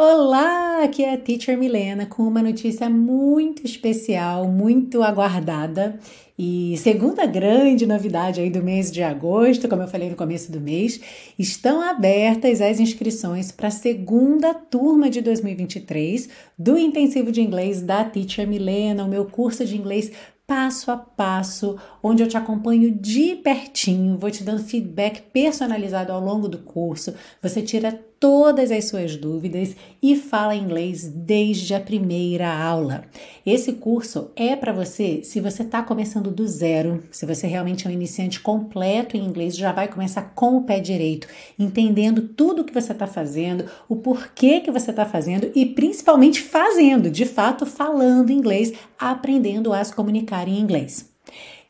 Olá, aqui é a Teacher Milena com uma notícia muito especial, muito aguardada e segunda grande novidade aí do mês de agosto, como eu falei no começo do mês, estão abertas as inscrições para a segunda turma de 2023 do intensivo de inglês da Teacher Milena, o meu curso de inglês passo a passo, onde eu te acompanho de pertinho, vou te dando feedback personalizado ao longo do curso. Você tira todas as suas dúvidas e fala inglês desde a primeira aula. Esse curso é para você se você está começando do zero, se você realmente é um iniciante completo em inglês, já vai começar com o pé direito, entendendo tudo o que você está fazendo, o porquê que você está fazendo e principalmente fazendo, de fato, falando inglês, aprendendo a se comunicar em inglês.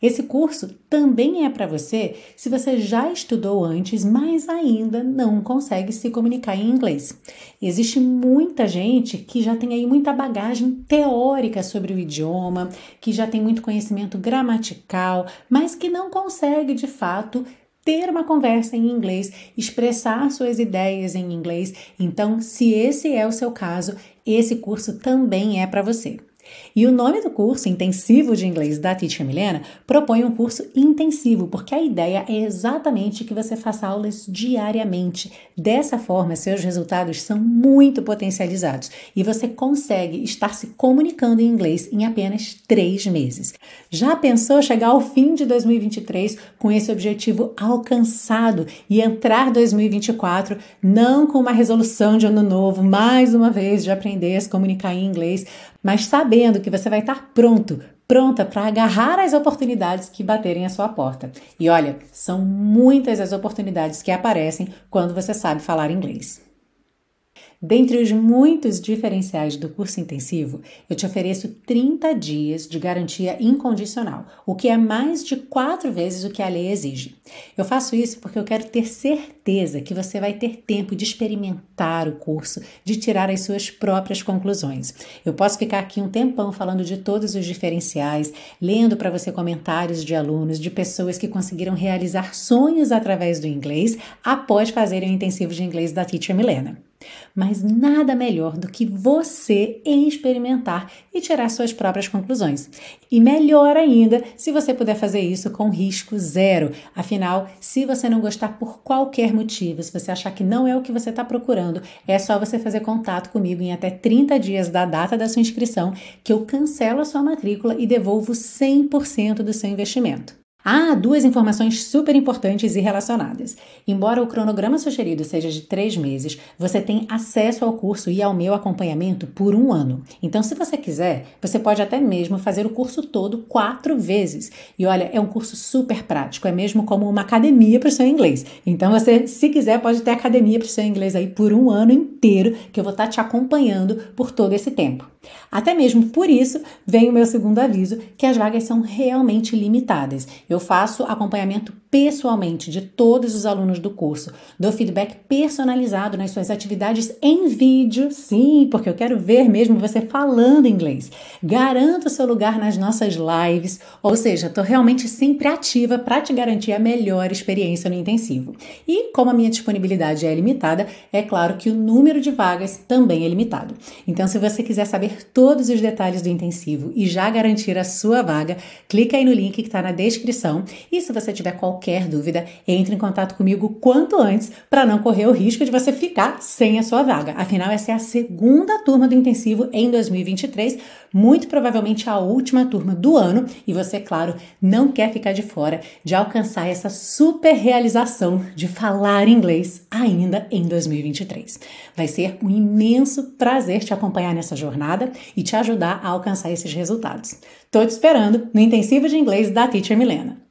Esse curso também é para você se você já estudou antes, mas ainda não consegue se comunicar em inglês. Existe muita gente que já tem aí muita bagagem teórica sobre o idioma, que já tem muito conhecimento gramatical, mas que não consegue de fato ter uma conversa em inglês, expressar suas ideias em inglês. Então, se esse é o seu caso, esse curso também é para você. E o nome do curso intensivo de inglês da Teacher Milena propõe um curso intensivo, porque a ideia é exatamente que você faça aulas diariamente. Dessa forma, seus resultados são muito potencializados e você consegue estar se comunicando em inglês em apenas três meses. Já pensou chegar ao fim de 2023 com esse objetivo alcançado e entrar 2024 não com uma resolução de ano novo, mais uma vez, de aprender a se comunicar em inglês, mas sabendo que você vai estar pronto, pronta para agarrar as oportunidades que baterem à sua porta. E olha, são muitas as oportunidades que aparecem quando você sabe falar inglês. Dentre os muitos diferenciais do curso intensivo, eu te ofereço 30 dias de garantia incondicional, o que é mais de quatro vezes o que a lei exige. Eu faço isso porque eu quero ter certeza que você vai ter tempo de experimentar o curso, de tirar as suas próprias conclusões. Eu posso ficar aqui um tempão falando de todos os diferenciais, lendo para você comentários de alunos, de pessoas que conseguiram realizar sonhos através do inglês após fazerem o intensivo de inglês da Teacher Milena. Mas nada melhor do que você experimentar e tirar suas próprias conclusões. E melhor ainda se você puder fazer isso com risco zero. Afinal, se você não gostar por qualquer motivo, se você achar que não é o que você está procurando, é só você fazer contato comigo em até 30 dias da data da sua inscrição, que eu cancelo a sua matrícula e devolvo 100% do seu investimento. Há duas informações super importantes e relacionadas. Embora o cronograma sugerido seja de três meses, você tem acesso ao curso e ao meu acompanhamento por um ano. Então, se você quiser, você pode até mesmo fazer o curso todo quatro vezes. E olha, é um curso super prático, é mesmo como uma academia para o seu inglês. Então, você, se quiser, pode ter academia para o seu inglês aí por um ano inteiro, que eu vou estar te acompanhando por todo esse tempo. Até mesmo por isso vem o meu segundo aviso, que as vagas são realmente limitadas. Eu faço acompanhamento pessoalmente de todos os alunos do curso, dou feedback personalizado nas suas atividades em vídeo, sim, porque eu quero ver mesmo você falando inglês. Garanto seu lugar nas nossas lives, ou seja, estou realmente sempre ativa para te garantir a melhor experiência no intensivo. E como a minha disponibilidade é limitada, é claro que o número de vagas também é limitado. Então, se você quiser saber saber todos os detalhes do intensivo e já garantir a sua vaga, clica aí no link que está na descrição. E se você tiver qualquer dúvida, entre em contato comigo quanto antes para não correr o risco de você ficar sem a sua vaga. Afinal, essa é a segunda turma do intensivo em 2023, muito provavelmente a última turma do ano, e você, claro, não quer ficar de fora de alcançar essa super realização de falar inglês ainda em 2023. Vai ser um imenso prazer te acompanhar nessa jornada e te ajudar a alcançar esses resultados. Estou te esperando no intensivo de inglês da Teacher Milena.